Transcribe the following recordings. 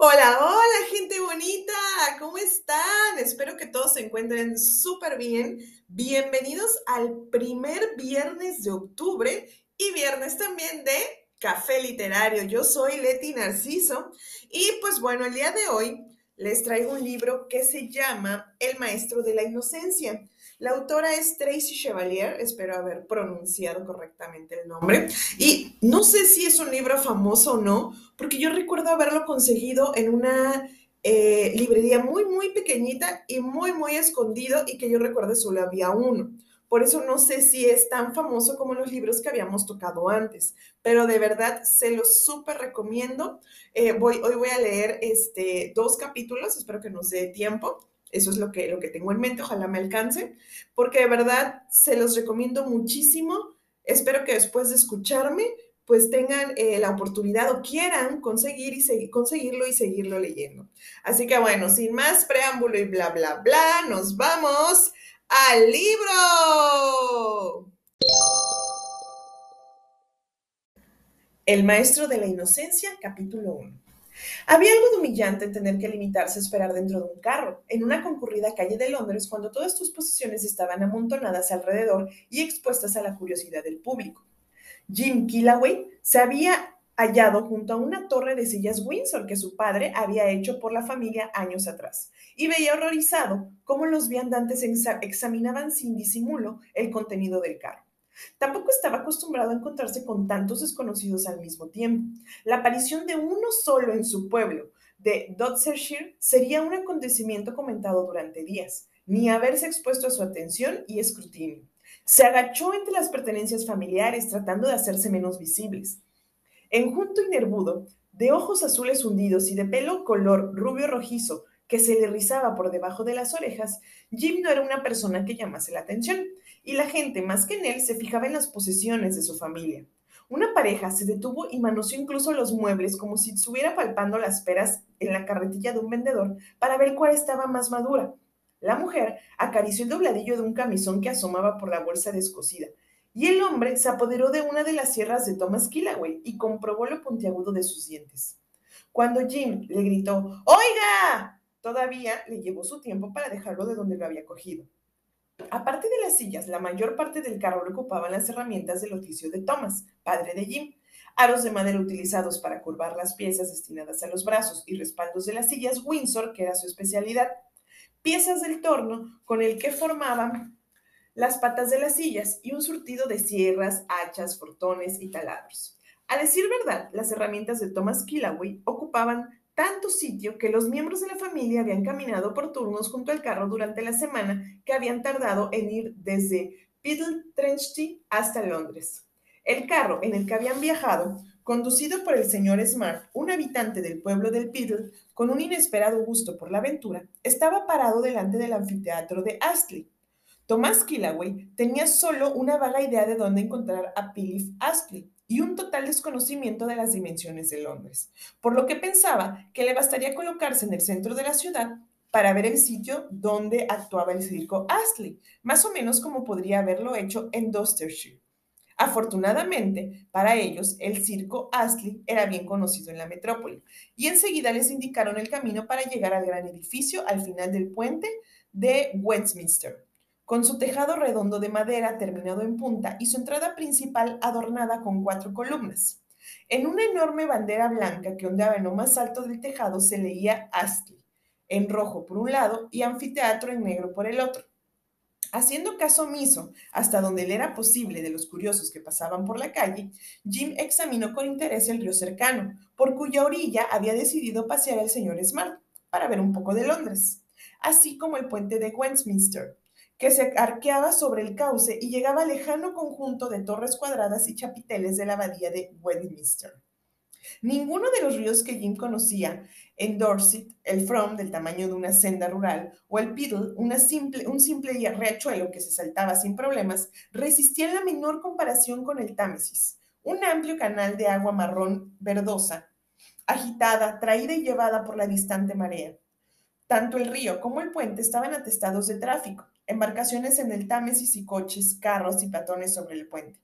Hola, hola, gente bonita, ¿cómo están? Espero que todos se encuentren súper bien. Bienvenidos al primer viernes de octubre y viernes también de Café Literario. Yo soy Leti Narciso y pues bueno, el día de hoy les traigo un libro que se llama El Maestro de la Inocencia. La autora es Tracy Chevalier, espero haber pronunciado correctamente el nombre. Y no sé si es un libro famoso o no, porque yo recuerdo haberlo conseguido en una eh, librería muy, muy pequeñita y muy, muy escondido y que yo recuerdo solo había uno. Por eso no sé si es tan famoso como los libros que habíamos tocado antes, pero de verdad se los súper recomiendo. Eh, hoy voy a leer este, dos capítulos, espero que nos dé tiempo. Eso es lo que, lo que tengo en mente, ojalá me alcance, porque de verdad se los recomiendo muchísimo. Espero que después de escucharme, pues tengan eh, la oportunidad o quieran conseguir y seguir, conseguirlo y seguirlo leyendo. Así que bueno, sin más preámbulo y bla, bla, bla, nos vamos al libro. El maestro de la inocencia, capítulo 1. Había algo de humillante en tener que limitarse a esperar dentro de un carro, en una concurrida calle de Londres, cuando todas tus posesiones estaban amontonadas alrededor y expuestas a la curiosidad del público. Jim Killaway se había hallado junto a una torre de sillas Windsor que su padre había hecho por la familia años atrás, y veía horrorizado cómo los viandantes examinaban sin disimulo el contenido del carro. Tampoco estaba acostumbrado a encontrarse con tantos desconocidos al mismo tiempo. La aparición de uno solo en su pueblo, de Dotsershire, sería un acontecimiento comentado durante días, ni haberse expuesto a su atención y escrutinio. Se agachó entre las pertenencias familiares tratando de hacerse menos visibles. Enjunto y nervudo, de ojos azules hundidos y de pelo color rubio rojizo que se le rizaba por debajo de las orejas, Jim no era una persona que llamase la atención y la gente, más que en él, se fijaba en las posesiones de su familia. Una pareja se detuvo y manoseó incluso los muebles como si estuviera palpando las peras en la carretilla de un vendedor para ver cuál estaba más madura. La mujer acarició el dobladillo de un camisón que asomaba por la bolsa descosida, y el hombre se apoderó de una de las sierras de Thomas Killaway y comprobó lo puntiagudo de sus dientes. Cuando Jim le gritó, ¡Oiga! Todavía le llevó su tiempo para dejarlo de donde lo había cogido. Aparte de las sillas, la mayor parte del carro lo ocupaban las herramientas del oficio de Thomas, padre de Jim. Aros de madera utilizados para curvar las piezas destinadas a los brazos y respaldos de las sillas Windsor, que era su especialidad. Piezas del torno con el que formaban las patas de las sillas y un surtido de sierras, hachas, fortones y taladros. A decir verdad, las herramientas de Thomas Killaway ocupaban tanto sitio que los miembros de la familia habían caminado por turnos junto al carro durante la semana que habían tardado en ir desde Trenchy hasta Londres. El carro en el que habían viajado, conducido por el señor Smart, un habitante del pueblo del Piddle, con un inesperado gusto por la aventura, estaba parado delante del anfiteatro de Astley. Tomás Killaway tenía solo una vaga idea de dónde encontrar a Philip Astley, y un total desconocimiento de las dimensiones de Londres, por lo que pensaba que le bastaría colocarse en el centro de la ciudad para ver el sitio donde actuaba el circo Astley, más o menos como podría haberlo hecho en Dorsetshire. Afortunadamente, para ellos, el circo Astley era bien conocido en la metrópoli y enseguida les indicaron el camino para llegar al gran edificio al final del puente de Westminster con su tejado redondo de madera terminado en punta y su entrada principal adornada con cuatro columnas. En una enorme bandera blanca que ondeaba en lo más alto del tejado se leía Astley, en rojo por un lado y anfiteatro en negro por el otro. Haciendo caso omiso hasta donde le era posible de los curiosos que pasaban por la calle, Jim examinó con interés el río cercano, por cuya orilla había decidido pasear el señor Smart para ver un poco de Londres, así como el puente de Westminster, que se arqueaba sobre el cauce y llegaba al lejano conjunto de torres cuadradas y chapiteles de la abadía de Westminster. Ninguno de los ríos que Jim conocía, en Dorset, el From, del tamaño de una senda rural, o el Piddle, una simple, un simple riachuelo que se saltaba sin problemas, resistía la menor comparación con el Támesis, un amplio canal de agua marrón verdosa, agitada, traída y llevada por la distante marea. Tanto el río como el puente estaban atestados de tráfico, embarcaciones en el Támesis y coches, carros y patones sobre el puente.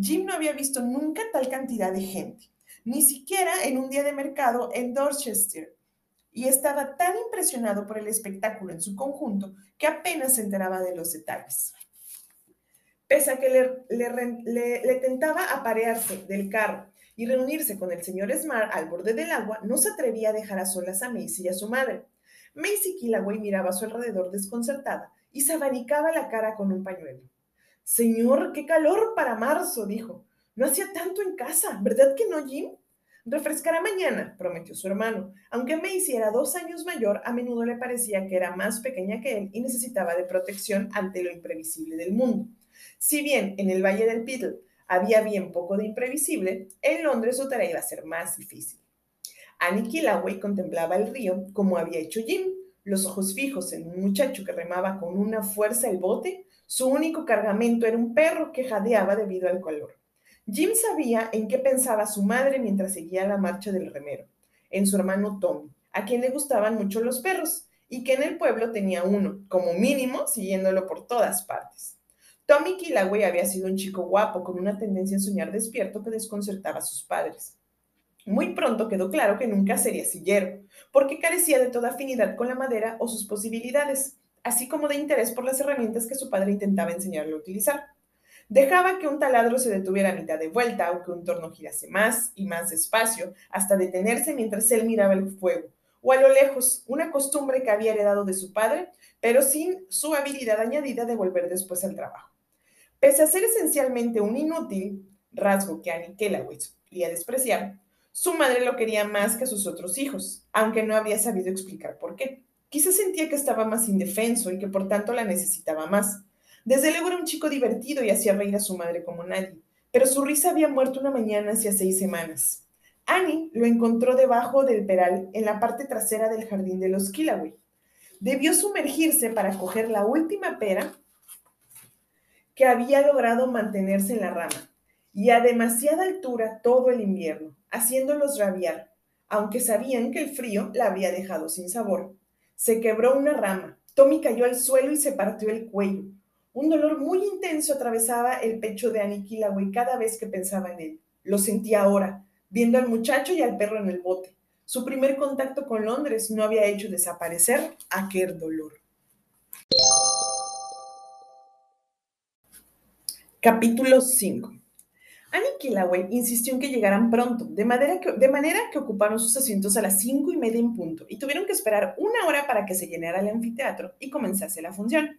Jim no había visto nunca tal cantidad de gente, ni siquiera en un día de mercado en Dorchester, y estaba tan impresionado por el espectáculo en su conjunto que apenas se enteraba de los detalles. Pese a que le, tentaba aparearse del carro y reunirse con el señor Smart al borde del agua, no se atrevía a dejar a solas a Macy y a su madre. Macy Killaway miraba a su alrededor desconcertada y se abanicaba la cara con un pañuelo. Señor, qué calor para marzo, dijo. No hacía tanto en casa, ¿verdad que no, Jim? Refrescará mañana, prometió su hermano. Aunque Macy era dos años mayor, a menudo le parecía que era más pequeña que él y necesitaba de protección ante lo imprevisible del mundo. Si bien en el Valle del Piddle había bien poco de imprevisible, en Londres su tarea iba a ser más difícil. Annie Killaway contemplaba el río como había hecho Jim, los ojos fijos en un muchacho que remaba con una fuerza el bote. Su único cargamento era un perro que jadeaba debido al calor. Jim sabía en qué pensaba su madre mientras seguía la marcha del remero, en su hermano Tommy, a quien le gustaban mucho los perros, y que en el pueblo tenía uno, como mínimo, siguiéndolo por todas partes. Tommy Killaway había sido un chico guapo con una tendencia a soñar despierto que desconcertaba a sus padres. Muy pronto quedó claro que nunca sería sillero, porque carecía de toda afinidad con la madera o sus posibilidades, así como de interés por las herramientas que su padre intentaba enseñarle a utilizar. Dejaba que un taladro se detuviera a mitad de vuelta o que un torno girase más y más despacio hasta detenerse mientras él miraba el fuego, o a lo lejos, una costumbre que había heredado de su padre, pero sin su habilidad añadida de volver después al trabajo. Pese a ser esencialmente un inútil, rasgo que Annie Kellaway solía despreciar, su madre lo quería más que a sus otros hijos, aunque no habría sabido explicar por qué. Quizá sentía que estaba más indefenso y que por tanto la necesitaba más. Desde luego era un chico divertido y hacía reír a su madre como nadie, pero su risa había muerto una mañana hacía seis semanas. Annie lo encontró debajo del peral en la parte trasera del jardín de los Killaway. Debió sumergirse para coger la última pera que había logrado mantenerse en la rama, y a demasiada altura todo el invierno, haciéndolos rabiar, aunque sabían que el frío la había dejado sin sabor. Se quebró una rama, Tommy cayó al suelo y se partió el cuello. Un dolor muy intenso atravesaba el pecho de Annie Killaway cada vez que pensaba en él. Lo sentía ahora, viendo al muchacho y al perro en el bote. Su primer contacto con Londres no había hecho desaparecer aquel dolor. Capítulo 5 Annie insistió en que llegaran pronto, de, que, de, manera que ocuparon sus asientos a las cinco y media en punto y tuvieron que esperar una hora para que se llenara el anfiteatro y comenzase la función.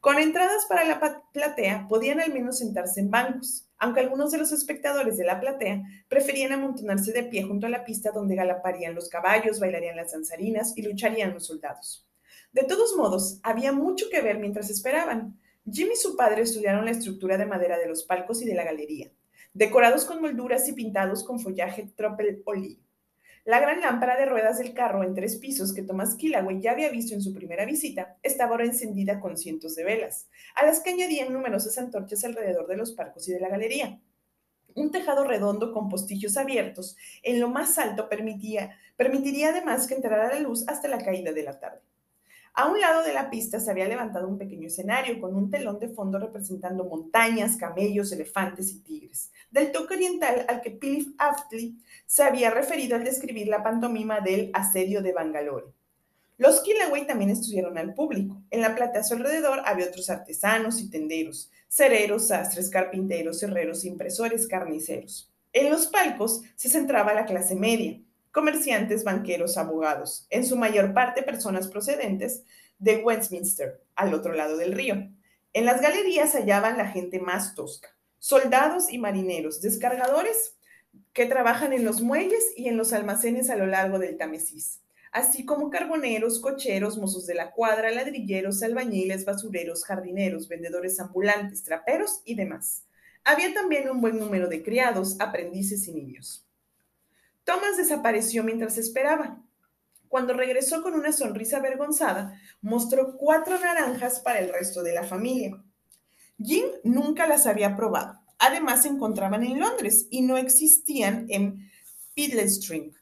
Con entradas para la platea podían al menos sentarse en bancos, aunque algunos de los espectadores de la platea preferían amontonarse de pie junto a la pista donde galaparían los caballos, bailarían las danzarinas y lucharían los soldados. De todos modos, había mucho que ver mientras esperaban. Jim y su padre estudiaron la estructura de madera de los palcos y de la galería, decorados con molduras y pintados con follaje tropel olive. La gran lámpara de ruedas del carro en tres pisos que Thomas Killaway ya había visto en su primera visita estaba ahora encendida con cientos de velas, a las que añadían numerosas antorchas alrededor de los parcos y de la galería. Un tejado redondo con postillos abiertos en lo más alto permitía, permitiría además que entrara la luz hasta la caída de la tarde. A un lado de la pista se había levantado un pequeño escenario con un telón de fondo representando montañas, camellos, elefantes y tigres, del toque oriental al que Philip Aftley se había referido al describir la pantomima del asedio de Bangalore. Los Kilaway también estudiaron al público. En la platea a su alrededor había otros artesanos y tenderos, cereros, sastres, carpinteros, herreros, impresores, carniceros. En los palcos se centraba la clase media, comerciantes, banqueros, abogados, en su mayor parte personas procedentes de Westminster, al otro lado del río. En las galerías hallaban la gente más tosca, soldados y marineros, descargadores que trabajan en los muelles y en los almacenes a lo largo del Támesis, así como carboneros, cocheros, mozos de la cuadra, ladrilleros, albañiles, basureros, jardineros, vendedores ambulantes, traperos y demás. Había también un buen número de criados, aprendices y niños. Thomas desapareció mientras esperaba. Cuando regresó con una sonrisa avergonzada, mostró cuatro naranjas para el resto de la familia. Jim nunca las había probado. Además, se encontraban en Londres y no existían en String.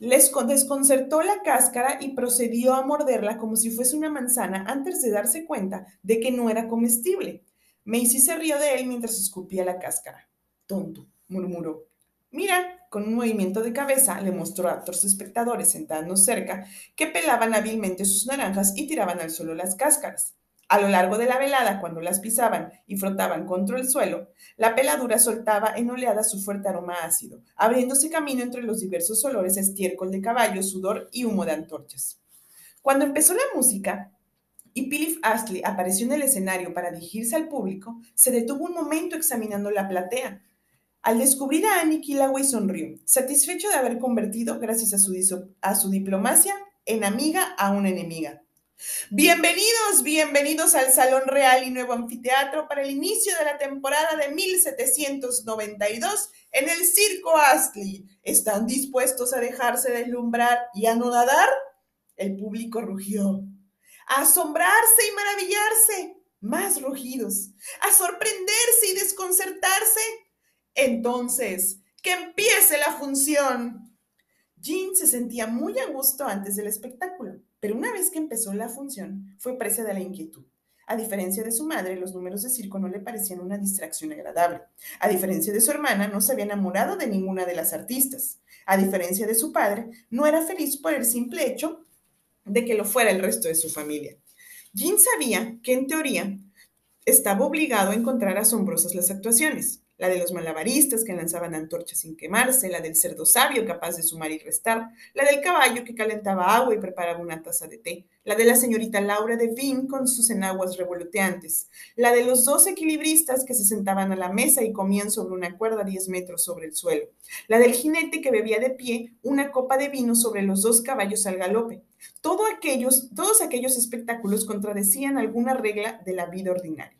Les desconcertó la cáscara y procedió a morderla como si fuese una manzana antes de darse cuenta de que no era comestible. Macy se rió de él mientras escupía la cáscara. Tonto, murmuró. Mira, con un movimiento de cabeza, le mostró a otros espectadores sentados cerca que pelaban hábilmente sus naranjas y tiraban al suelo las cáscaras. A lo largo de la velada, cuando las pisaban y frotaban contra el suelo, la peladura soltaba en oleadas su fuerte aroma ácido, abriéndose camino entre los diversos olores estiércol de caballo, sudor y humo de antorchas. Cuando empezó la música y Philip Astley apareció en el escenario para dirigirse al público, se detuvo un momento examinando la platea. Al descubrir a Annie Killaway sonrió, satisfecho de haber convertido, gracias a su, diplomacia, en amiga a una enemiga. Bienvenidos, bienvenidos al Salón Real y Nuevo Anfiteatro para el inicio de la temporada de 1792 en el Circo Astley. ¿Están dispuestos a dejarse deslumbrar y a no nadar? El público rugió. A asombrarse y maravillarse. Más rugidos. A sorprenderse y desconcertarse. Entonces, que empiece la función. Jean se sentía muy a gusto antes del espectáculo pero una vez que empezó la función, fue presa de la inquietud. A diferencia de su madre, los números de circo no le parecían una distracción agradable. A diferencia de su hermana, no se había enamorado de ninguna de las artistas. A diferencia de su padre, no era feliz por el simple hecho de que lo fuera el resto de su familia. Jean sabía que, en teoría, estaba obligado a encontrar asombrosas las actuaciones la de los malabaristas que lanzaban antorchas sin quemarse, la del cerdo sabio capaz de sumar y restar, la del caballo que calentaba agua y preparaba una taza de té, la de la señorita Laura de Vin con sus enaguas revoloteantes, la de los dos equilibristas que se sentaban a la mesa y comían sobre una cuerda 10 metros sobre el suelo, la del jinete que bebía de pie una copa de vino sobre los dos caballos al galope. aquellos, todos aquellos espectáculos contradecían alguna regla de la vida ordinaria.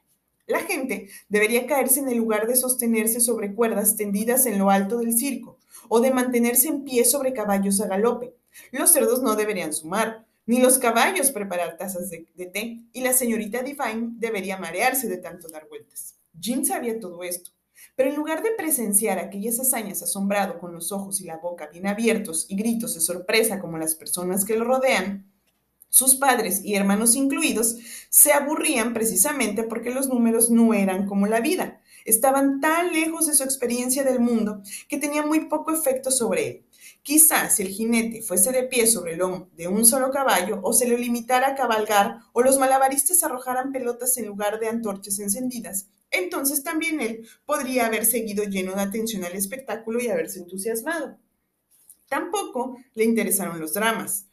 La gente debería caerse en el lugar de sostenerse sobre cuerdas tendidas en lo alto del circo o de mantenerse en pie sobre caballos a galope. Los cerdos no deberían sumar, ni los caballos preparar tazas de, té, y la señorita Divine debería marearse de tanto dar vueltas. Jim sabía todo esto, pero en lugar de presenciar aquellas hazañas asombrado con los ojos y la boca bien abiertos y gritos de sorpresa como las personas que lo rodean, sus padres y hermanos incluidos se aburrían precisamente porque los números no eran como la vida. Estaban tan lejos de su experiencia del mundo que tenía muy poco efecto sobre él. Quizás si el jinete fuese de pie sobre el lomo de un solo caballo, o se le limitara a cabalgar, o los malabaristas arrojaran pelotas en lugar de antorchas encendidas, entonces también él podría haber seguido lleno de atención al espectáculo y haberse entusiasmado. Tampoco le interesaron los dramas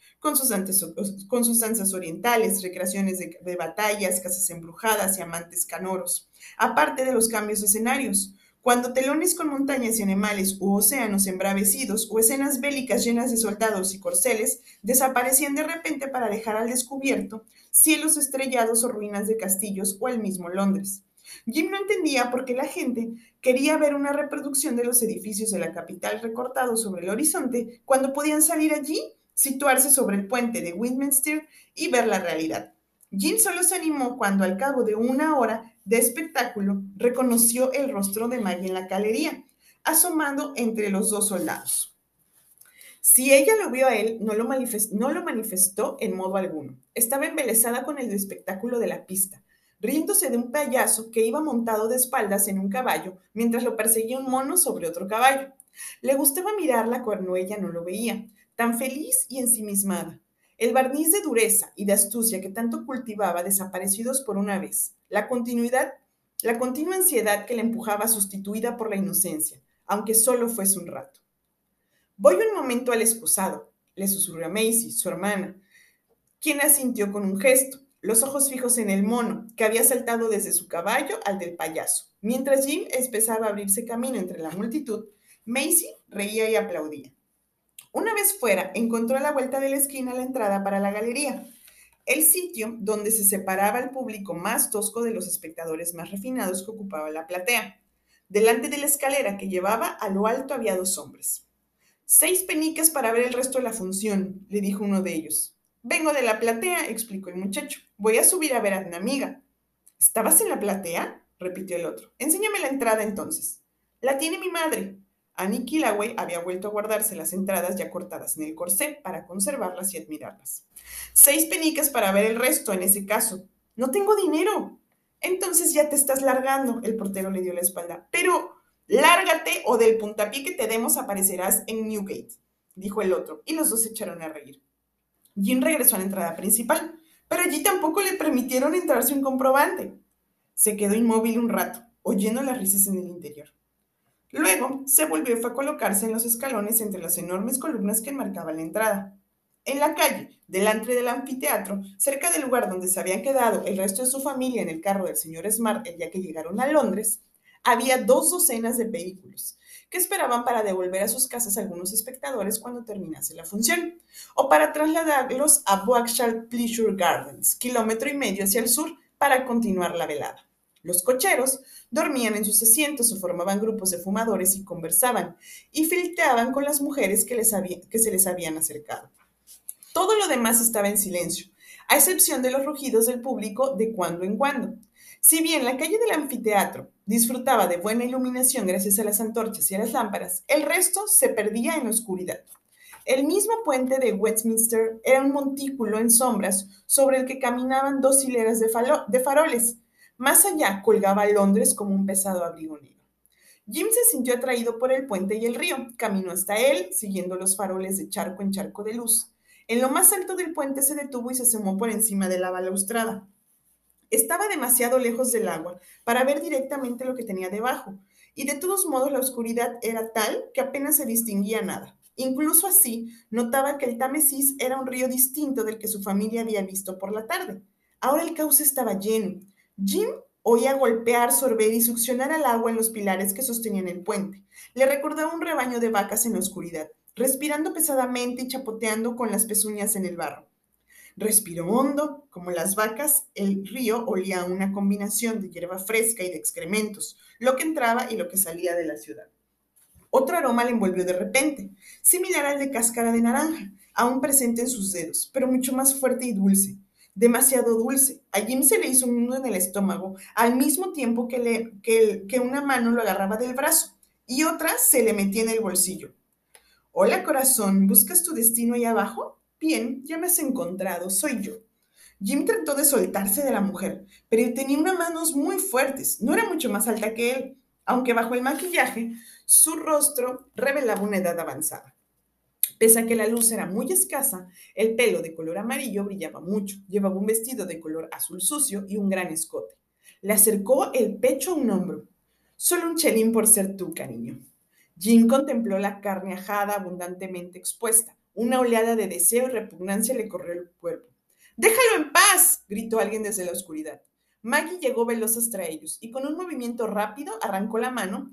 con sus, con orientales, recreaciones de, de batallas, casas embrujadas y amantes canoros, aparte de los cambios de escenarios. Cuando telones con montañas y animales u océanos embravecidos o escenas bélicas llenas de soldados y corceles desaparecían de repente para dejar al descubierto cielos estrellados o ruinas de castillos o el mismo Londres. Jim no entendía por qué la gente quería ver una reproducción de los edificios de la capital recortados sobre el horizonte cuando podían salir allí situarse sobre el puente de Westminster y ver la realidad. Jean solo se animó cuando al cabo de una hora de espectáculo reconoció el rostro de Maggie en la galería, asomando entre los dos soldados. Si ella lo vio a él, no lo, no lo manifestó en modo alguno. Estaba embelesada con el espectáculo de la pista, riéndose de un payaso que iba montado de espaldas en un caballo mientras lo perseguía un mono sobre otro caballo. Le gustaba mirarla cuando ella no lo veía, tan feliz y ensimismada. El barniz de dureza y de astucia que tanto cultivaba desaparecidos por una vez. La continuidad, la continua ansiedad que le empujaba sustituida por la inocencia, aunque solo fuese un rato. Voy un momento al excusado, le susurró a Macy, su hermana, quien asintió con un gesto, los ojos fijos en el mono, que había saltado desde su caballo al del payaso. Mientras Jim empezaba a abrirse camino entre la multitud, Macy reía y aplaudía. Una vez fuera, encontró a la vuelta de la esquina la entrada para la galería, el sitio donde se separaba el público más tosco de los espectadores más refinados que ocupaba la platea. Delante de la escalera que llevaba a lo alto había dos hombres. Seis peniques para ver el resto de la función, le dijo uno de ellos. Vengo de la platea, explicó el muchacho. Voy a subir a ver a una amiga. ¿Estabas en la platea? repitió el otro. Enséñame la entrada entonces. La tiene mi madre. Annie Killaway había vuelto a guardarse las entradas ya cortadas en el corsé para conservarlas y admirarlas. Seis peniques para ver el resto en ese caso. No tengo dinero. Entonces ya te estás largando, el portero le dio la espalda. Pero Lárgate o del puntapié que te demos aparecerás en Newgate, dijo el otro, y los dos se echaron a reír. Jim regresó a la entrada principal, pero allí tampoco le permitieron entrar sin comprobante. Se quedó inmóvil un rato, oyendo las risas en el interior. Luego se volvió a colocarse en los escalones entre las enormes columnas que enmarcaban la entrada. En la calle, delante del anfiteatro, cerca del lugar donde se habían quedado el resto de su familia en el carro del señor Smart el día que llegaron a Londres, había dos docenas de vehículos que esperaban para devolver a sus casas a algunos espectadores cuando terminase la función, o para trasladarlos a Boakshire Pleasure Gardens, kilómetro y medio hacia el sur, para continuar la velada. Los cocheros dormían en sus asientos o formaban grupos de fumadores y conversaban, y filteaban con las mujeres que, les que se les habían acercado. Todo lo demás estaba en silencio, a excepción de los rugidos del público de cuando en cuando. Si bien la calle del anfiteatro disfrutaba de buena iluminación gracias a las antorchas y a las lámparas, el resto se perdía en la oscuridad. El mismo puente de Westminster era un montículo en sombras sobre el que caminaban dos hileras de, de faroles. Más allá colgaba Londres como un pesado abrigo negro. Jim se sintió atraído por el puente y el río. Caminó hasta él, siguiendo los faroles de charco en charco de luz. En lo más alto del puente se detuvo y se asomó por encima de la balaustrada. Estaba demasiado lejos del agua para ver directamente lo que tenía debajo, y de todos modos la oscuridad era tal que apenas se distinguía nada. Incluso así, notaba que el Támesis era un río distinto del que su familia había visto por la tarde. Ahora el cauce estaba lleno. Jim oía golpear, sorber y succionar al agua en los pilares que sostenían el puente. Le recordaba un rebaño de vacas en la oscuridad respirando pesadamente y chapoteando con las pezuñas en el barro. Respiró hondo, como las vacas, el río olía a una combinación de hierba fresca y de excrementos, lo que entraba y lo que salía de la ciudad. Otro aroma le envolvió de repente, similar al de cáscara de naranja, aún presente en sus dedos, pero mucho más fuerte y dulce, demasiado dulce. A Jim se le hizo un nudo en el estómago, al mismo tiempo que, le, que, que una mano lo agarraba del brazo y otra se le metía en el bolsillo. Hola corazón, ¿buscas tu destino ahí abajo? Bien, ya me has encontrado, soy yo. Jim trató de soltarse de la mujer, pero tenía unas manos muy fuertes, no era mucho más alta que él, aunque bajo el maquillaje su rostro revelaba una edad avanzada. Pese a que la luz era muy escasa, el pelo de color amarillo brillaba mucho, llevaba un vestido de color azul sucio y un gran escote. Le acercó el pecho a un hombro. Solo un chelín por ser tú, cariño. Jim contempló la carne ajada abundantemente expuesta. Una oleada de deseo y repugnancia le corrió el cuerpo. ¡Déjalo en paz! gritó alguien desde la oscuridad. Maggie llegó veloz hasta ellos y con un movimiento rápido arrancó la mano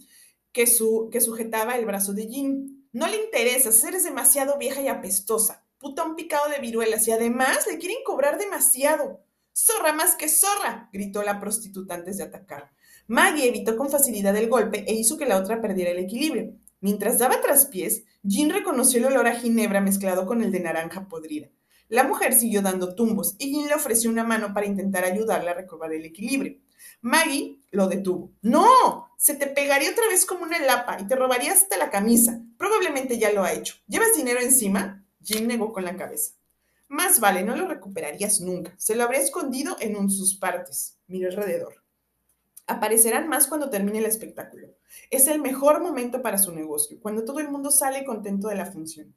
que, que sujetaba el brazo de Jim. No le interesas, eres demasiado vieja y apestosa. Puta un picado de viruelas y además le quieren cobrar demasiado. Zorra más que zorra, gritó la prostituta antes de atacar. Maggie evitó con facilidad el golpe e hizo que la otra perdiera el equilibrio. Mientras daba traspiés, Jean reconoció el olor a ginebra mezclado con el de naranja podrida. La mujer siguió dando tumbos y Jean le ofreció una mano para intentar ayudarla a recobrar el equilibrio. Maggie lo detuvo. ¡No! Se te pegaría otra vez como una lapa y te robaría hasta la camisa. Probablemente ya lo ha hecho. ¿Llevas dinero encima? Jean negó con la cabeza. Más vale, no lo recuperarías nunca. Se lo habría escondido en un sus partes. Miró alrededor. Aparecerán más cuando termine el espectáculo. Es el mejor momento para su negocio, cuando todo el mundo sale contento de la función.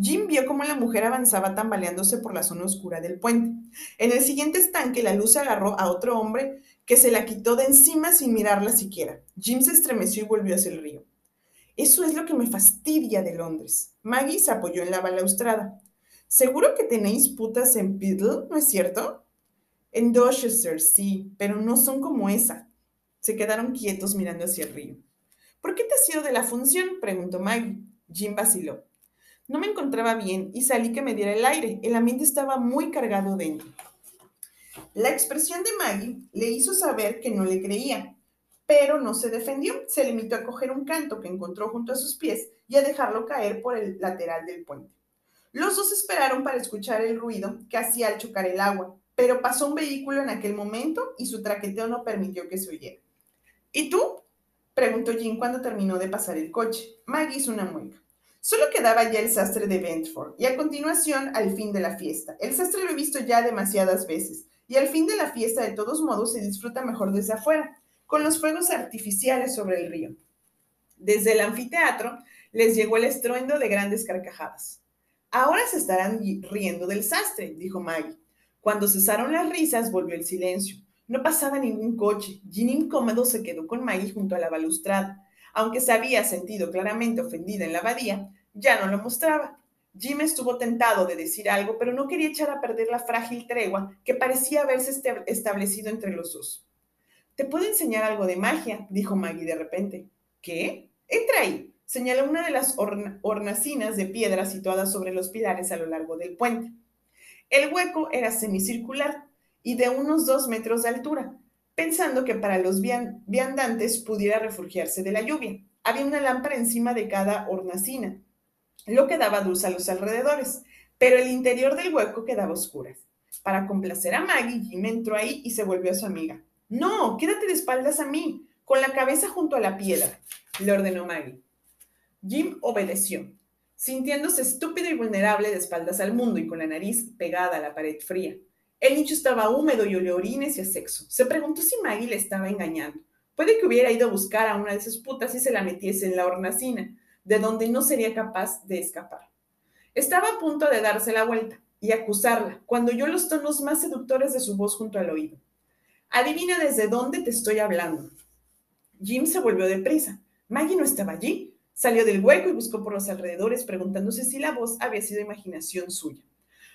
Jim vio cómo la mujer avanzaba tambaleándose por la zona oscura del puente. En el siguiente estanque, la luz agarró a otro hombre que se la quitó de encima sin mirarla siquiera. Jim se estremeció y volvió hacia el río. Eso es lo que me fastidia de Londres. Maggie se apoyó en la balaustrada. ¿Seguro que tenéis putas en Biddle, no es cierto? En Dorchester, sí, pero no son como esa. Se quedaron quietos mirando hacia el río. ¿Por qué te has ido de la función? preguntó Maggie. Jim vaciló. No me encontraba bien y salí que me diera el aire. El ambiente estaba muy cargado dentro. La expresión de Maggie le hizo saber que no le creía, pero no se defendió. Se limitó a coger un canto que encontró junto a sus pies y a dejarlo caer por el lateral del puente. Los dos esperaron para escuchar el ruido que hacía al chocar el agua, pero pasó un vehículo en aquel momento y su traqueteo no permitió que se oyera. ¿Y tú? preguntó Jim cuando terminó de pasar el coche. Maggie hizo una mueca. Solo quedaba ya el sastre de Ventford y a continuación al fin de la fiesta. El sastre lo he visto ya demasiadas veces y al fin de la fiesta de todos modos se disfruta mejor desde afuera, con los fuegos artificiales sobre el río. Desde el anfiteatro les llegó el estruendo de grandes carcajadas. Ahora se estarán riendo del sastre, dijo Maggie. Cuando cesaron las risas, volvió el silencio. No pasaba ningún coche. Jean incómodo se quedó con Maggie junto a la balustrada. Aunque se había sentido claramente ofendida en la abadía, ya no lo mostraba. Jim estuvo tentado de decir algo, pero no quería echar a perder la frágil tregua que parecía haberse establecido entre los dos. Te puedo enseñar algo de magia, dijo Maggie de repente. ¿Qué? Entra ahí. Señaló una de las hornacinas de piedra situadas sobre los pilares a lo largo del puente. El hueco era semicircular y de unos dos metros de altura, pensando que para los viandantes pudiera refugiarse de la lluvia. Había una lámpara encima de cada hornacina, lo que daba luz a los alrededores, pero el interior del hueco quedaba oscuro. Para complacer a Maggie, Jim entró ahí y se volvió a su amiga. No, quédate de espaldas a mí, con la cabeza junto a la piedra, le ordenó Maggie. Jim obedeció, sintiéndose estúpido y vulnerable de espaldas al mundo y con la nariz pegada a la pared fría. El nicho estaba húmedo y olía orines y a sexo. Se preguntó si Maggie le estaba engañando. Puede que hubiera ido a buscar a una de esas putas y se la metiese en la hornacina, de donde no sería capaz de escapar. Estaba a punto de darse la vuelta y acusarla cuando oyó los tonos más seductores de su voz junto al oído. Adivina desde dónde te estoy hablando. Jim se volvió deprisa. Maggie no estaba allí. Salió del hueco y buscó por los alrededores preguntándose si la voz había sido imaginación suya.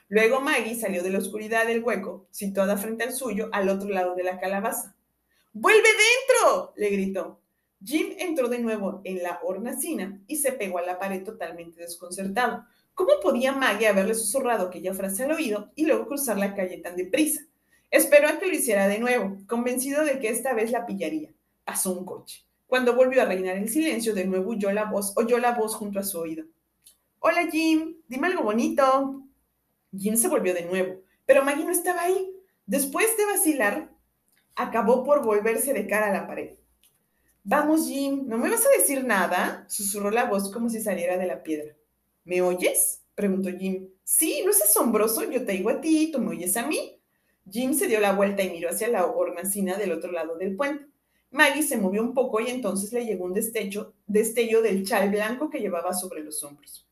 Luego Maggie salió de la oscuridad del hueco, situada frente al suyo, al otro lado de la calabaza. ¡Vuelve dentro! le gritó. Jim entró de nuevo en la hornacina y se pegó a la pared totalmente desconcertado. ¿Cómo podía Maggie haberle susurrado aquella frase al oído y luego cruzar la calle tan deprisa? Esperó a que lo hiciera de nuevo, convencido de que esta vez la pillaría. Pasó un coche. Cuando volvió a reinar el silencio, de nuevo oyó la voz, oyó la voz junto a su oído. Hola Jim, dime algo bonito. Jim se volvió de nuevo, pero Maggie no estaba ahí. Después de vacilar, acabó por volverse de cara a la pared. Vamos, Jim, ¿no me vas a decir nada? susurró la voz como si saliera de la piedra. ¿Me oyes? preguntó Jim. Sí, ¿no es asombroso? Yo te digo a ti, tú me oyes a mí. Jim se dio la vuelta y miró hacia la hornacina del otro lado del puente. Maggie se movió un poco y entonces le llegó un destello, destello del chal blanco que llevaba sobre los hombros.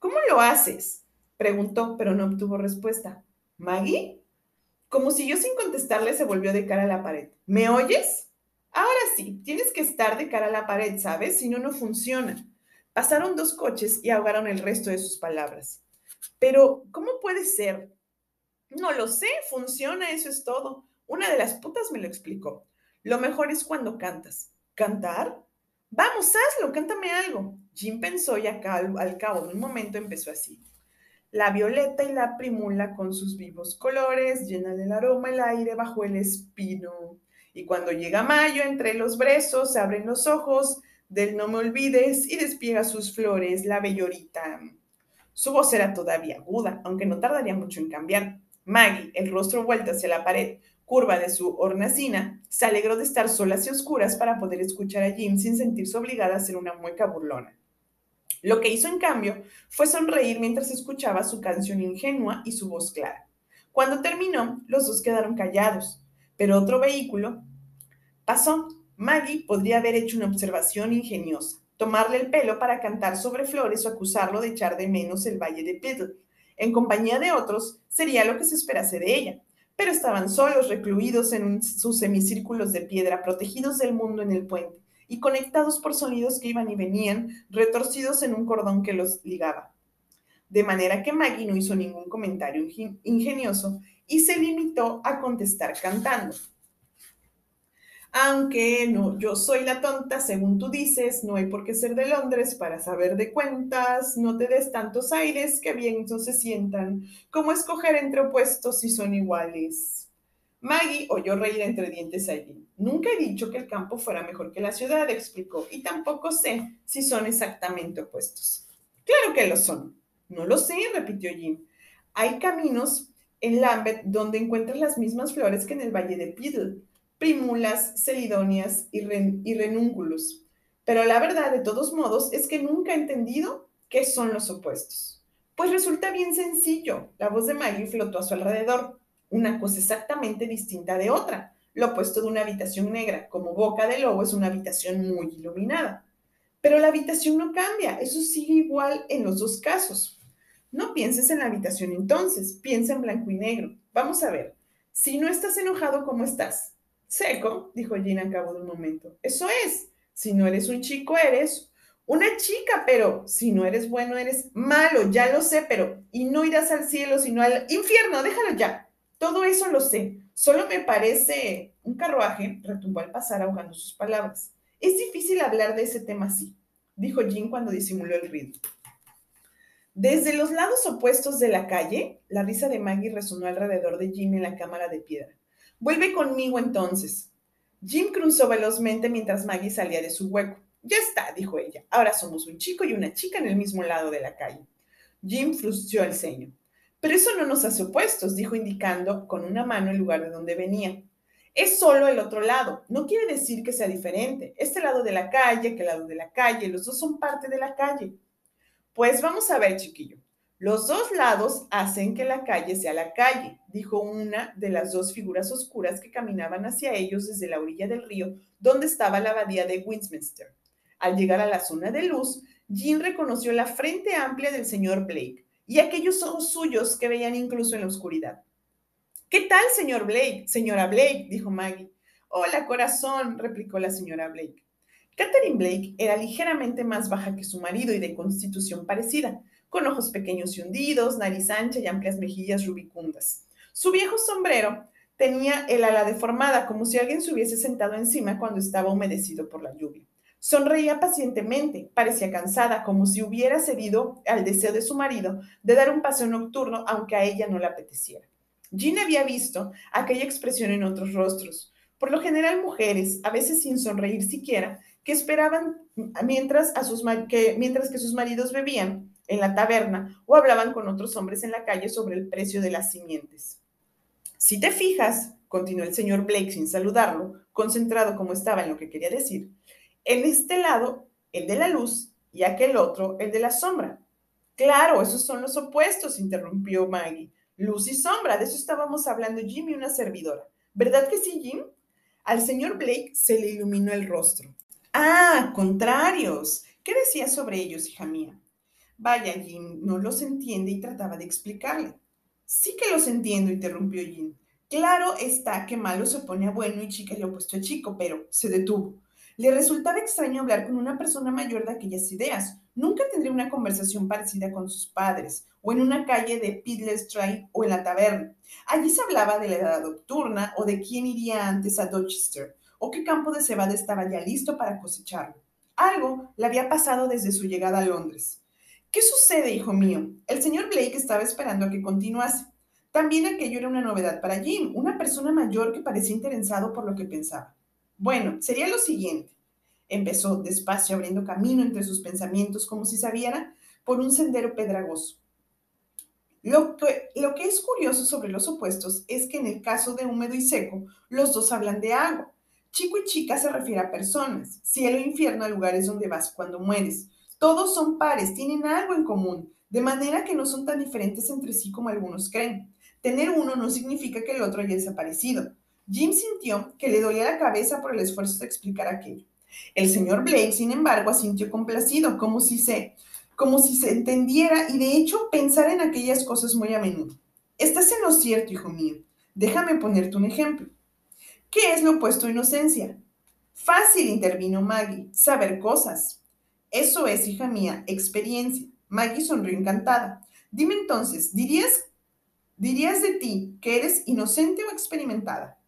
¿Cómo lo haces? preguntó, pero no obtuvo respuesta. ¿Maggie? Como siguió sin contestarle, se volvió de cara a la pared. ¿Me oyes? Ahora sí, tienes que estar de cara a la pared, ¿sabes? Si no, no funciona. Pasaron dos coches y ahogaron el resto de sus palabras. Pero, ¿cómo puede ser? No lo sé, funciona, eso es todo. Una de las putas me lo explicó. Lo mejor es cuando cantas. ¿Cantar? Vamos, hazlo, cántame algo. Jim pensó y al cabo de un momento empezó así. La violeta y la primula con sus vivos colores llenan el aroma el aire bajo el espino. Y cuando llega mayo, entre los brezos se abren los ojos del no me olvides y despiega sus flores la bellorita. Su voz era todavía aguda, aunque no tardaría mucho en cambiar. Maggie, el rostro vuelto hacia la pared curva de su hornacina, se alegró de estar solas y oscuras para poder escuchar a Jim sin sentirse obligada a hacer una mueca burlona. Lo que hizo en cambio fue sonreír mientras escuchaba su canción ingenua y su voz clara. Cuando terminó, los dos quedaron callados, pero otro vehículo pasó. Maggie podría haber hecho una observación ingeniosa, tomarle el pelo para cantar sobre flores o acusarlo de echar de menos el valle de Piddle en compañía de otros, sería lo que se esperase de ella. Pero estaban solos, recluidos en sus semicírculos de piedra, protegidos del mundo en el puente y conectados por sonidos que iban y venían, retorcidos en un cordón que los ligaba. De manera que Maggie no hizo ningún comentario ingenioso y se limitó a contestar cantando. Aunque no, yo soy la tonta, según tú dices, no hay por qué ser de Londres para saber de cuentas, no te des tantos aires que bien no se sientan, como escoger entre opuestos si son iguales. Maggie oyó reír entre dientes allí. Nunca he dicho que el campo fuera mejor que la ciudad, explicó, y tampoco sé si son exactamente opuestos. Claro que lo son. No lo sé, repitió Jim. Hay caminos en Lambeth donde encuentras las mismas flores que en el Valle de Piddle primulas, celidonias y, renúnculos. Pero la verdad, de todos modos, es que nunca he entendido qué son los opuestos. Pues resulta bien sencillo. La voz de Maggie flotó a su alrededor. Una cosa exactamente distinta de otra. Lo opuesto de una habitación negra, como boca de lobo, es una habitación muy iluminada. Pero la habitación no cambia, eso sigue igual en los dos casos. No pienses en la habitación entonces, piensa en blanco y negro. Vamos a ver, si no estás enojado, ¿cómo estás? Seco, dijo Jean a cabo de un momento. Eso es, si no eres un chico, eres una chica, pero si no eres bueno, eres malo, ya lo sé, pero y no irás al cielo, sino al infierno, déjalo ya. Todo eso lo sé. Solo me parece un carruaje, retumbó al pasar ahogando sus palabras. Es difícil hablar de ese tema así, dijo Jean cuando disimuló el ruido. Desde los lados opuestos de la calle, la risa de Maggie resonó alrededor de Jim en la cámara de piedra. Vuelve conmigo entonces. Jim cruzó velozmente mientras Maggie salía de su hueco. Ya está, dijo ella. Ahora somos un chico y una chica en el mismo lado de la calle. Jim frunció el ceño. Pero eso no nos hace opuestos, dijo indicando con una mano el lugar de donde venía. Es solo el otro lado. No quiere decir que sea diferente. Este lado de la calle, aquel lado de la calle, los dos son parte de la calle. Pues vamos a ver, chiquillo. Los dos lados hacen que la calle sea la calle, dijo una de las dos figuras oscuras que caminaban hacia ellos desde la orilla del río donde estaba la abadía de Westminster. Al llegar a la zona de luz, Jean reconoció la frente amplia del señor Blake y aquellos ojos suyos que veían incluso en la oscuridad. ¿Qué tal, señor Blake? Señora Blake, dijo Maggie. Hola, corazón, replicó la señora Blake. Catherine Blake era ligeramente más baja que su marido y de constitución parecida, con ojos pequeños y hundidos, nariz ancha y amplias mejillas rubicundas. Su viejo sombrero tenía el ala deformada, como si alguien se hubiese sentado encima cuando estaba humedecido por la lluvia. Sonreía pacientemente, parecía cansada, como si hubiera cedido al deseo de su marido de dar un paseo nocturno, aunque a ella no le apeteciera. Jean había visto aquella expresión en otros rostros, por lo general mujeres, a veces sin sonreír siquiera, que esperaban mientras, que, que sus maridos bebían en la taberna o hablaban con otros hombres en la calle sobre el precio de las simientes. Si te fijas, continuó el señor Blake sin saludarlo, concentrado como estaba en lo que quería decir, en este lado, el de la luz, y aquel otro, el de la sombra. Claro, esos son los opuestos, interrumpió Maggie. Luz y sombra, de eso estábamos hablando Jim y una servidora. ¿Verdad que sí, Jim? Al señor Blake se le iluminó el rostro. Ah, contrarios. ¿Qué decía sobre ellos, hija mía? Vaya, Jim no los entiende y trataba de explicarle. Sí que los entiendo, interrumpió Jim. Claro está que malo se opone a bueno y chica le opuesto a chico, pero se detuvo. Le resultaba extraño hablar con una persona mayor de aquellas ideas. Nunca tendría una conversación parecida con sus padres, o en una calle de Street o en la taberna. Allí se hablaba de la edad nocturna o de quién iría antes a Dorchester, o qué campo de cebada estaba ya listo para cosecharlo. Algo le había pasado desde su llegada a Londres. ¿Qué sucede, hijo mío? El señor Blake estaba esperando a que continuase. También aquello era una novedad para Jim, una persona mayor que parecía interesado por lo que pensaba. Bueno, sería lo siguiente. Empezó despacio abriendo camino entre sus pensamientos como si sabiera por un sendero pedragoso. Lo que, lo que es curioso sobre los opuestos es que en el caso de húmedo y seco, los dos hablan de agua. Chico y chica se refiere a personas, cielo e infierno a lugares donde vas cuando mueres. Todos son pares, tienen algo en común, de manera que no son tan diferentes entre sí como algunos creen. Tener uno no significa que el otro haya desaparecido. Jim sintió que le dolía la cabeza por el esfuerzo de explicar aquello. El señor Blake, sin embargo, asintió complacido, como si se, como si se entendiera y de hecho pensara en aquellas cosas muy a menudo. Estás en lo cierto, hijo mío. Déjame ponerte un ejemplo. ¿Qué es lo opuesto a inocencia? Fácil, intervino Maggie, saber cosas. Eso es, hija mía, experiencia. Maggie sonrió encantada. Dime entonces, ¿dirías, dirías de ti que eres inocente o experimentada?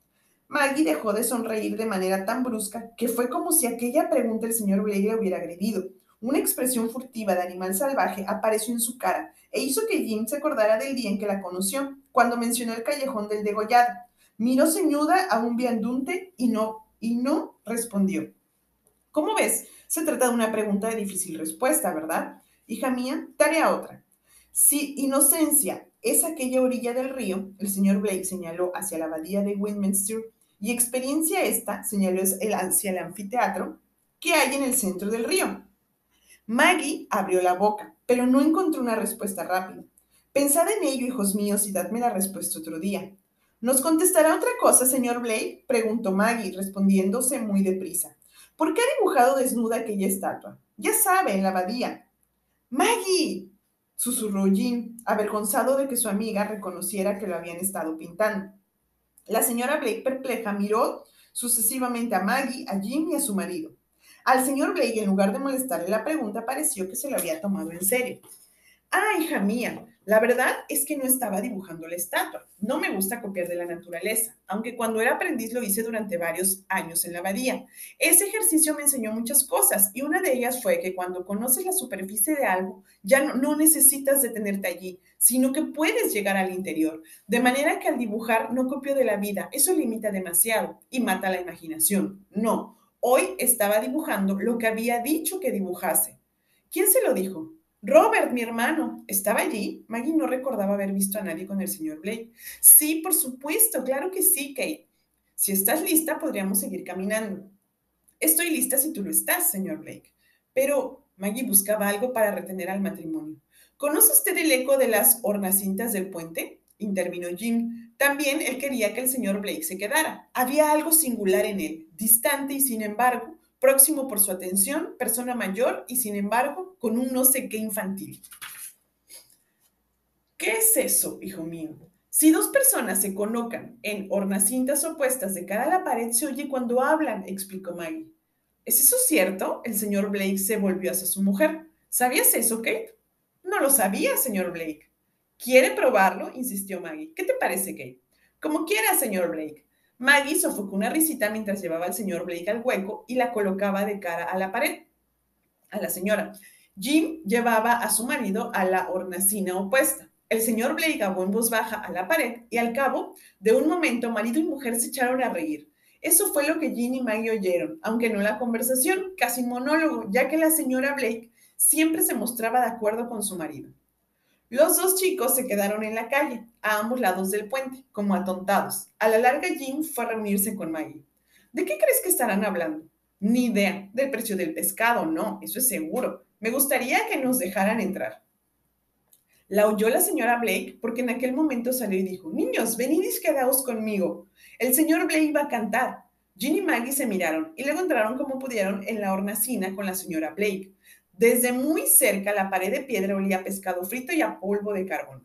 Maggie dejó de sonreír de manera tan brusca que fue como si aquella pregunta el señor Blake le hubiera agredido. Una expresión furtiva de animal salvaje apareció en su cara e hizo que Jim se acordara del día en que la conoció, cuando mencionó el callejón del degollado. Miró ceñuda a un viandunte y no, y no respondió. ¿Cómo ves? Se trata de una pregunta de difícil respuesta, ¿verdad? Hija mía, tarea otra. Si inocencia es aquella orilla del río, el señor Blake señaló hacia la abadía de Westminster, y experiencia esta, señaló el, hacia el anfiteatro, que hay en el centro del río. Maggie abrió la boca, pero no encontró una respuesta rápida. Pensad en ello, hijos míos, y dadme la respuesta otro día. ¿Nos contestará otra cosa, señor Blake? preguntó Maggie, respondiéndose muy deprisa. ¿Por qué ha dibujado desnuda aquella estatua? Ya sabe, en la abadía. ¡Maggie! susurró Jim, avergonzado de que su amiga reconociera que lo habían estado pintando. La señora Blake, perpleja, miró sucesivamente a Maggie, a Jim y a su marido. Al señor Blake, en lugar de molestarle la pregunta, pareció que se lo había tomado en serio. Ah, hija mía, la verdad es que no estaba dibujando la estatua. No me gusta copiar de la naturaleza, aunque cuando era aprendiz lo hice durante varios años en la abadía. Ese ejercicio me enseñó muchas cosas y una de ellas fue que cuando conoces la superficie de algo, ya no, no necesitas detenerte allí, sino que puedes llegar al interior. De manera que al dibujar no copio de la vida, eso limita demasiado y mata la imaginación. No, hoy estaba dibujando lo que había dicho que dibujase. ¿Quién se lo dijo? Robert, mi hermano, ¿estaba allí? Maggie no recordaba haber visto a nadie con el señor Blake. Sí, por supuesto, claro que sí, Kate. Si estás lista, podríamos seguir caminando. Estoy lista si tú lo estás, señor Blake. Pero Maggie buscaba algo para retener al matrimonio. ¿Conoce usted el eco de las hornacintas del puente? intervino Jim. También él quería que el señor Blake se quedara. Había algo singular en él, distante y sin embargo próximo por su atención, persona mayor y sin embargo con un no sé qué infantil. ¿Qué es eso, hijo mío? Si dos personas se colocan en hornacintas opuestas de cara a la pared, se oye cuando hablan, explicó Maggie. ¿Es eso cierto? El señor Blake se volvió hacia su mujer. ¿Sabías eso, Kate? No lo sabía, señor Blake. ¿Quiere probarlo? insistió Maggie. ¿Qué te parece, Kate? Como quiera, señor Blake. Maggie sofocó una risita mientras llevaba al señor Blake al hueco y la colocaba de cara a la pared, a la señora. Jim llevaba a su marido a la hornacina opuesta. El señor Blake habló en voz baja a la pared y al cabo de un momento marido y mujer se echaron a reír. Eso fue lo que Jim y Maggie oyeron, aunque no la conversación, casi monólogo, ya que la señora Blake siempre se mostraba de acuerdo con su marido. Los dos chicos se quedaron en la calle, a ambos lados del puente, como atontados. A la larga, Jim fue a reunirse con Maggie. ¿De qué crees que estarán hablando? Ni idea. Del precio del pescado, no, eso es seguro. Me gustaría que nos dejaran entrar. La oyó la señora Blake porque en aquel momento salió y dijo, niños, venid y quedaos conmigo. El señor Blake iba a cantar. Jim y Maggie se miraron y luego entraron como pudieron en la hornacina con la señora Blake. Desde muy cerca la pared de piedra olía a pescado frito y a polvo de carbón.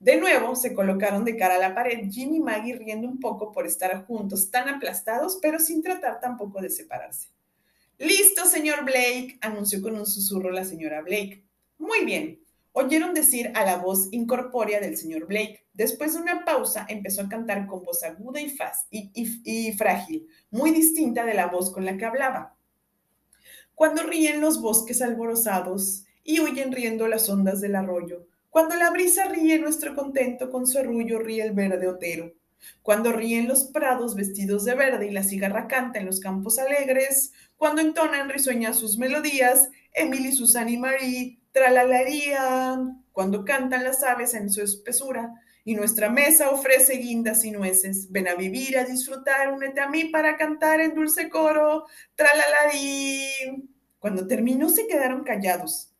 De nuevo se colocaron de cara a la pared, Jim y Maggie riendo un poco por estar juntos, tan aplastados, pero sin tratar tampoco de separarse. Listo, señor Blake, anunció con un susurro la señora Blake. Muy bien. Oyeron decir a la voz incorpórea del señor Blake. Después de una pausa, empezó a cantar con voz aguda y, y frágil, muy distinta de la voz con la que hablaba cuando ríen los bosques alborozados y huyen riendo las ondas del arroyo, cuando la brisa ríe nuestro contento con su arrullo ríe el verde otero, cuando ríen los prados vestidos de verde y la cigarra canta en los campos alegres, cuando entonan risueñas sus melodías, Emily, Susan y Marie, tralalaría, cuando cantan las aves en su espesura, y nuestra mesa ofrece guindas y nueces. Ven a vivir, a disfrutar, únete a mí para cantar en dulce coro. Tralalarí. Cuando terminó se quedaron callados.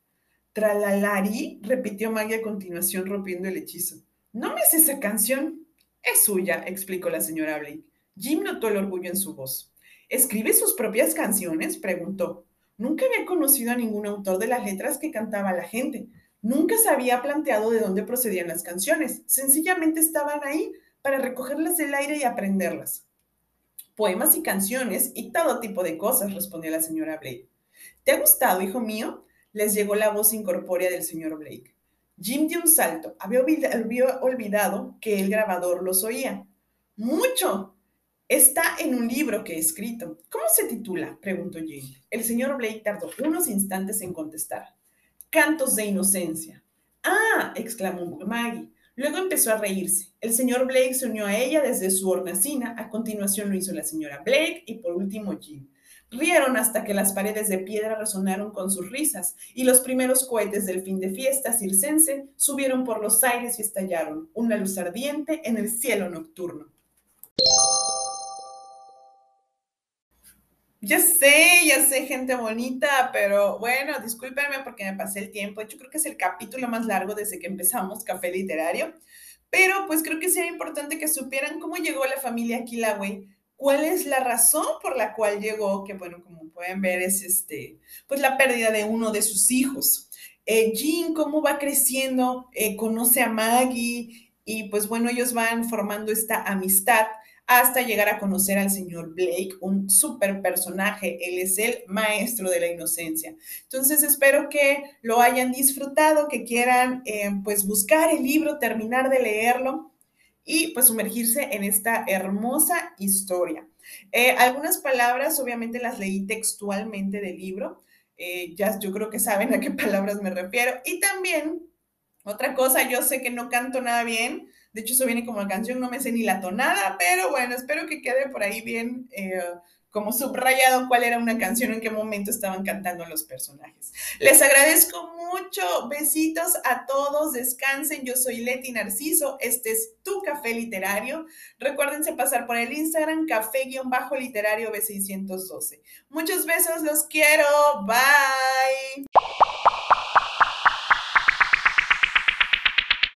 Tralalari, repitió Maggie a continuación rompiendo el hechizo. ¿No me es esa canción? Es suya, explicó la señora Blake. Jim notó el orgullo en su voz. ¿Escribe sus propias canciones? preguntó. Nunca había conocido a ningún autor de las letras que cantaba la gente. Nunca se había planteado de dónde procedían las canciones, sencillamente estaban ahí para recogerlas del aire y aprenderlas. Poemas y canciones y todo tipo de cosas, respondió la señora Blake. ¿Te ha gustado, hijo mío? Les llegó la voz incorpórea del señor Blake. Jim dio un salto. Había olvidado que el grabador los oía. ¡Mucho! Está en un libro que he escrito. ¿Cómo se titula? preguntó Jim. El señor Blake tardó unos instantes en contestar. Cantos de inocencia. ¡Ah! exclamó Maggie. Luego empezó a reírse. El señor Blake se unió a ella desde su hornacina. A continuación lo hizo la señora Blake y por último Jim. Rieron hasta que las paredes de piedra resonaron con sus risas y los primeros cohetes del fin de fiesta circense subieron por los aires y estallaron, una luz ardiente en el cielo nocturno. Ya sé, ya sé, gente bonita, pero bueno, discúlpenme porque me pasé el tiempo. Yo creo que es el capítulo más largo desde que empezamos Café Literario, pero pues creo que sería importante que supieran cómo llegó la familia Kilaway cuál es la razón por la cual llegó, que bueno, como pueden ver es este, pues la pérdida de uno de sus hijos. Eh, Jean, cómo va creciendo, eh, conoce a Maggie y pues bueno, ellos van formando esta amistad hasta llegar a conocer al señor Blake, un super personaje. Él es el maestro de la inocencia. Entonces espero que lo hayan disfrutado, que quieran eh, pues buscar el libro, terminar de leerlo y pues sumergirse en esta hermosa historia. Eh, algunas palabras obviamente las leí textualmente del libro. Eh, ya yo creo que saben a qué palabras me refiero. Y también, otra cosa, yo sé que no canto nada bien, de hecho, eso viene como la canción, no me sé ni la tonada, pero bueno, espero que quede por ahí bien eh, como subrayado cuál era una canción, en qué momento estaban cantando los personajes. Les agradezco mucho, besitos a todos, descansen, yo soy Leti Narciso, este es tu café literario. Recuérdense pasar por el Instagram, café-literario B612. Muchos besos, los quiero, bye.